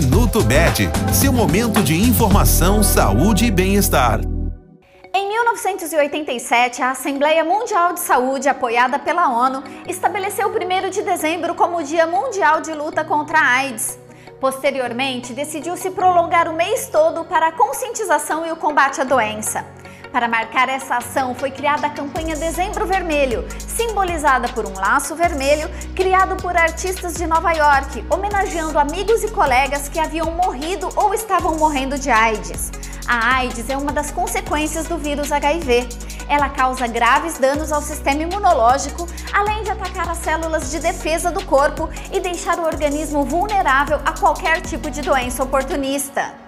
Minuto Med, seu momento de informação, saúde e bem-estar. Em 1987, a Assembleia Mundial de Saúde, apoiada pela ONU, estabeleceu o 1 de dezembro como o Dia Mundial de Luta contra a AIDS. Posteriormente, decidiu-se prolongar o mês todo para a conscientização e o combate à doença. Para marcar essa ação, foi criada a campanha Dezembro Vermelho, simbolizada por um laço vermelho criado por artistas de Nova York, homenageando amigos e colegas que haviam morrido ou estavam morrendo de AIDS. A AIDS é uma das consequências do vírus HIV. Ela causa graves danos ao sistema imunológico, além de atacar as células de defesa do corpo e deixar o organismo vulnerável a qualquer tipo de doença oportunista.